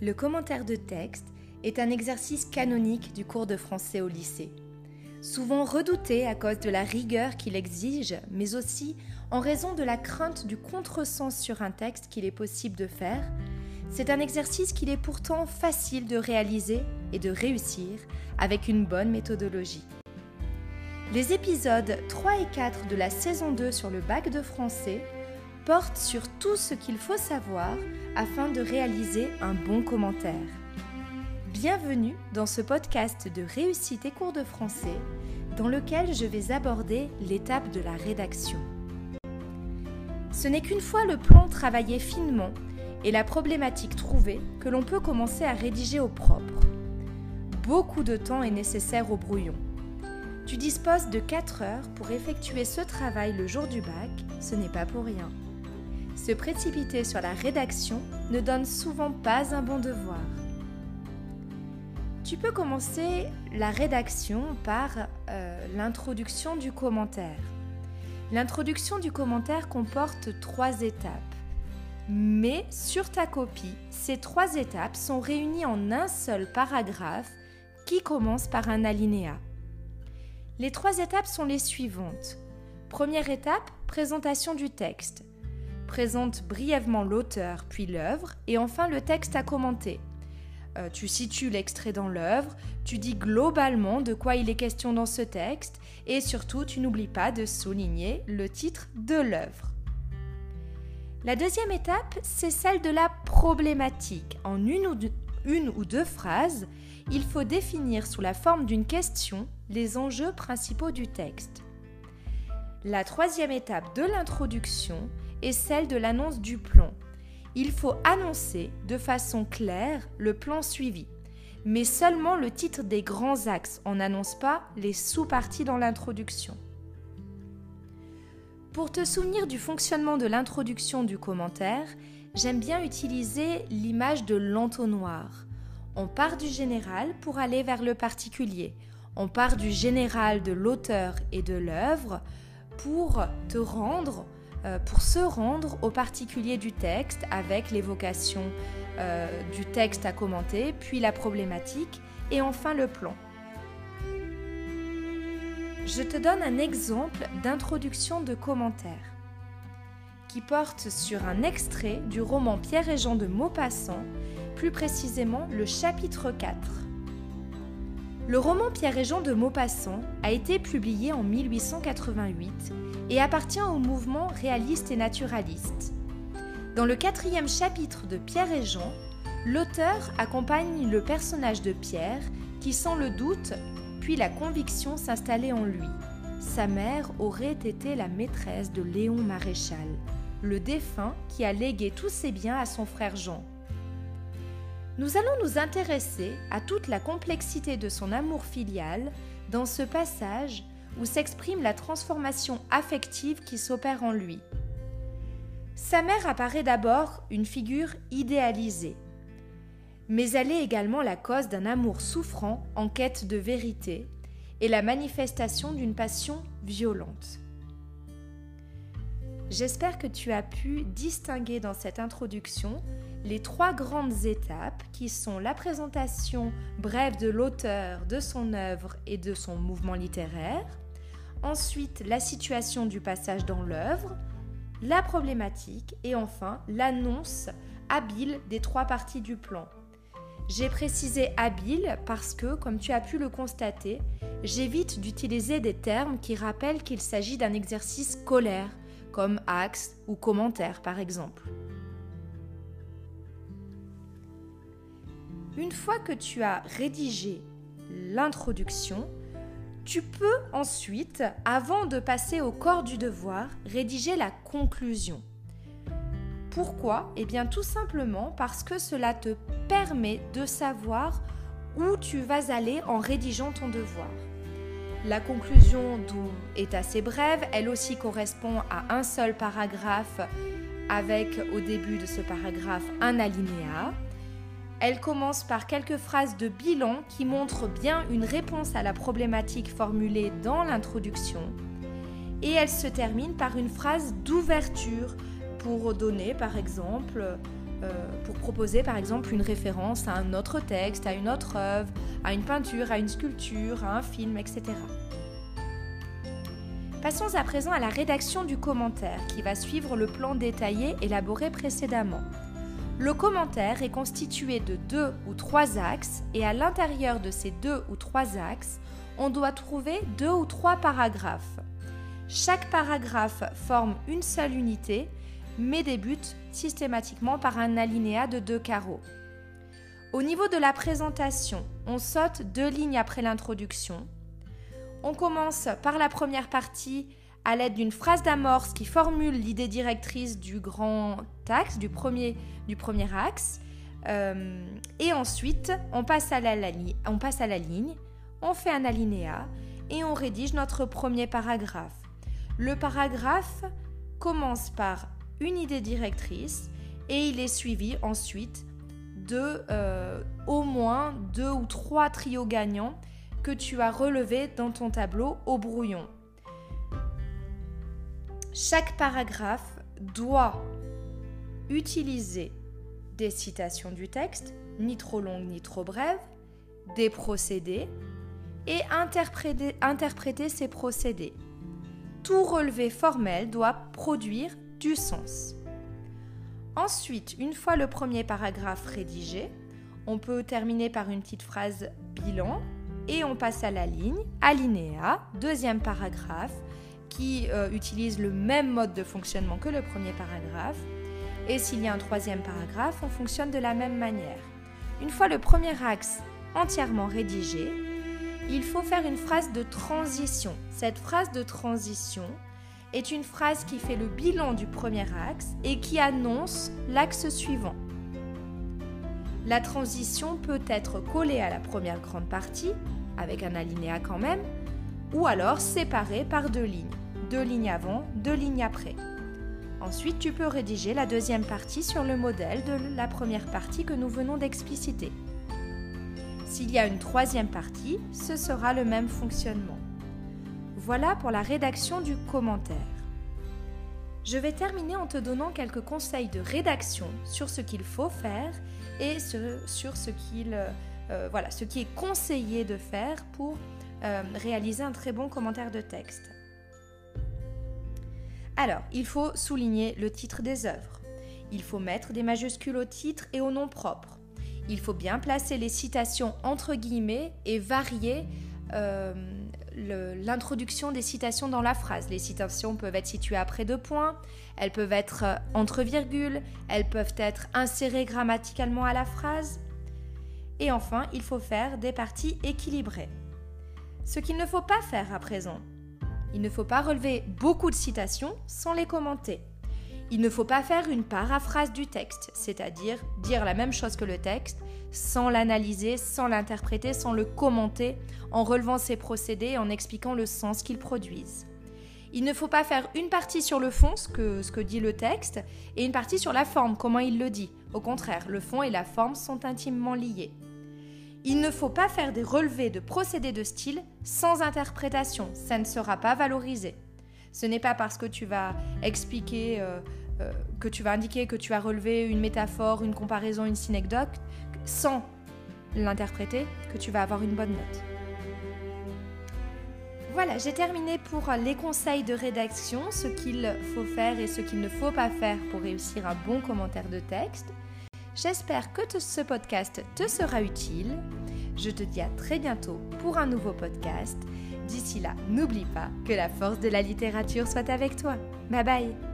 Le commentaire de texte est un exercice canonique du cours de français au lycée. Souvent redouté à cause de la rigueur qu'il exige, mais aussi en raison de la crainte du contresens sur un texte qu'il est possible de faire, c'est un exercice qu'il est pourtant facile de réaliser et de réussir avec une bonne méthodologie. Les épisodes 3 et 4 de la saison 2 sur le bac de français portent sur tout ce qu'il faut savoir afin de réaliser un bon commentaire. Bienvenue dans ce podcast de réussite et cours de français dans lequel je vais aborder l'étape de la rédaction. Ce n'est qu'une fois le plan travaillé finement et la problématique trouvée que l'on peut commencer à rédiger au propre. Beaucoup de temps est nécessaire au brouillon. Tu disposes de 4 heures pour effectuer ce travail le jour du bac, ce n'est pas pour rien. Se précipiter sur la rédaction ne donne souvent pas un bon devoir. Tu peux commencer la rédaction par euh, l'introduction du commentaire. L'introduction du commentaire comporte trois étapes. Mais sur ta copie, ces trois étapes sont réunies en un seul paragraphe qui commence par un alinéa. Les trois étapes sont les suivantes. Première étape, présentation du texte. Présente brièvement l'auteur puis l'œuvre et enfin le texte à commenter. Euh, tu situes l'extrait dans l'œuvre, tu dis globalement de quoi il est question dans ce texte et surtout tu n'oublies pas de souligner le titre de l'œuvre. La deuxième étape, c'est celle de la problématique. En une ou, une ou deux phrases, il faut définir sous la forme d'une question les enjeux principaux du texte. La troisième étape de l'introduction celle de l'annonce du plan. Il faut annoncer de façon claire le plan suivi, mais seulement le titre des grands axes, on n'annonce pas les sous-parties dans l'introduction. Pour te souvenir du fonctionnement de l'introduction du commentaire, j'aime bien utiliser l'image de l'entonnoir. On part du général pour aller vers le particulier. On part du général de l'auteur et de l'œuvre pour te rendre, pour se rendre au particulier du texte avec l'évocation euh, du texte à commenter, puis la problématique et enfin le plan. Je te donne un exemple d'introduction de commentaire qui porte sur un extrait du roman Pierre et Jean de Maupassant, plus précisément le chapitre 4. Le roman Pierre et Jean de Maupassant a été publié en 1888 et appartient au mouvement réaliste et naturaliste. Dans le quatrième chapitre de Pierre et Jean, l'auteur accompagne le personnage de Pierre qui sent le doute puis la conviction s'installer en lui. Sa mère aurait été la maîtresse de Léon Maréchal, le défunt qui a légué tous ses biens à son frère Jean. Nous allons nous intéresser à toute la complexité de son amour filial dans ce passage où s'exprime la transformation affective qui s'opère en lui. Sa mère apparaît d'abord une figure idéalisée, mais elle est également la cause d'un amour souffrant en quête de vérité et la manifestation d'une passion violente. J'espère que tu as pu distinguer dans cette introduction les trois grandes étapes qui sont la présentation brève de l'auteur, de son œuvre et de son mouvement littéraire, ensuite la situation du passage dans l'œuvre, la problématique et enfin l'annonce habile des trois parties du plan. J'ai précisé habile parce que, comme tu as pu le constater, j'évite d'utiliser des termes qui rappellent qu'il s'agit d'un exercice scolaire, comme axe ou commentaire par exemple. Une fois que tu as rédigé l'introduction, tu peux ensuite, avant de passer au corps du devoir, rédiger la conclusion. Pourquoi? Eh bien tout simplement parce que cela te permet de savoir où tu vas aller en rédigeant ton devoir. La conclusion est assez brève, elle aussi correspond à un seul paragraphe avec au début de ce paragraphe un alinéa. Elle commence par quelques phrases de bilan qui montrent bien une réponse à la problématique formulée dans l'introduction. Et elle se termine par une phrase d'ouverture pour donner par exemple pour proposer par exemple une référence à un autre texte, à une autre œuvre, à une peinture, à une sculpture, à un film, etc. Passons à présent à la rédaction du commentaire qui va suivre le plan détaillé élaboré précédemment. Le commentaire est constitué de deux ou trois axes et à l'intérieur de ces deux ou trois axes, on doit trouver deux ou trois paragraphes. Chaque paragraphe forme une seule unité, mais débute systématiquement par un alinéa de deux carreaux. Au niveau de la présentation, on saute deux lignes après l'introduction, on commence par la première partie à l'aide d'une phrase d'amorce qui formule l'idée directrice du grand axe, du premier, axe. Euh, et ensuite, on passe, à la, ligne, on fait un alinéa et on rédige notre premier paragraphe. Le paragraphe commence par une idée directrice et il est suivi ensuite de euh, au moins deux ou trois trios gagnants que tu as relevé dans ton tableau au brouillon. Chaque paragraphe doit utiliser des citations du texte, ni trop longues ni trop brèves, des procédés et interpréter, ces procédés. Tout relevé formel doit produire du sens. Ensuite, une fois le premier paragraphe rédigé, on peut terminer par une petite phrase bilan et on passe à la ligne, alinéa, deuxième paragraphe, qui euh, utilise le même mode de fonctionnement que le premier paragraphe. Et s'il y a un troisième paragraphe, on fonctionne de la même manière. Une fois le premier axe entièrement rédigé, il faut faire une phrase de transition. Cette phrase de transition est une phrase qui fait le bilan du premier axe et qui annonce l'axe suivant. La transition peut être collée à la première grande partie, avec un alinéa quand même, ou alors séparée par deux lignes, deux lignes avant, deux lignes après. Ensuite, tu peux rédiger la deuxième partie sur le modèle de la première partie que nous venons d'expliciter. S'il y a une troisième partie, ce sera le même fonctionnement. Voilà pour la rédaction du commentaire. Je vais terminer en te donnant quelques conseils de rédaction sur ce qu'il faut faire et sur euh, voilà, ce qui est conseillé de faire pour euh, réaliser un très bon commentaire de texte. Alors, il faut souligner le titre des œuvres. Il faut mettre des majuscules au titre et au nom propre. Il faut bien placer les citations entre guillemets et varier euh, l'introduction des citations dans la phrase. Les citations peuvent être situées après deux points, elles peuvent être euh, entre virgules, elles peuvent être insérées grammaticalement à la phrase. Et enfin, il faut faire des parties équilibrées. Ce qu'il ne faut pas faire à présent. Il ne faut pas relever beaucoup de citations sans les commenter. Il ne faut pas faire une paraphrase du texte, c'est-à-dire dire la même chose que le texte, sans l'analyser, sans l'interpréter, sans le commenter, en relevant ses procédés et en expliquant le sens qu'ils produisent. Il ne faut pas faire une partie sur le fond, ce que, ce que dit le texte, et une partie sur la forme, comment il le dit. Au contraire, le fond et la forme sont intimement liés. Il ne faut pas faire des relevés de procédés de style sans interprétation, ça ne sera pas valorisé. Ce n'est pas parce que tu vas expliquer, euh, euh, que tu vas indiquer que tu as relevé une métaphore, une comparaison, une synecdoque, sans l'interpréter, que tu vas avoir une bonne note. Voilà, j'ai terminé pour les conseils de rédaction, ce qu'il faut faire et ce qu'il ne faut pas faire pour réussir un bon commentaire de texte. J'espère que ce podcast te sera utile. Je te dis à très bientôt pour un nouveau podcast. D'ici là, n'oublie pas que la force de la littérature soit avec toi. Bye bye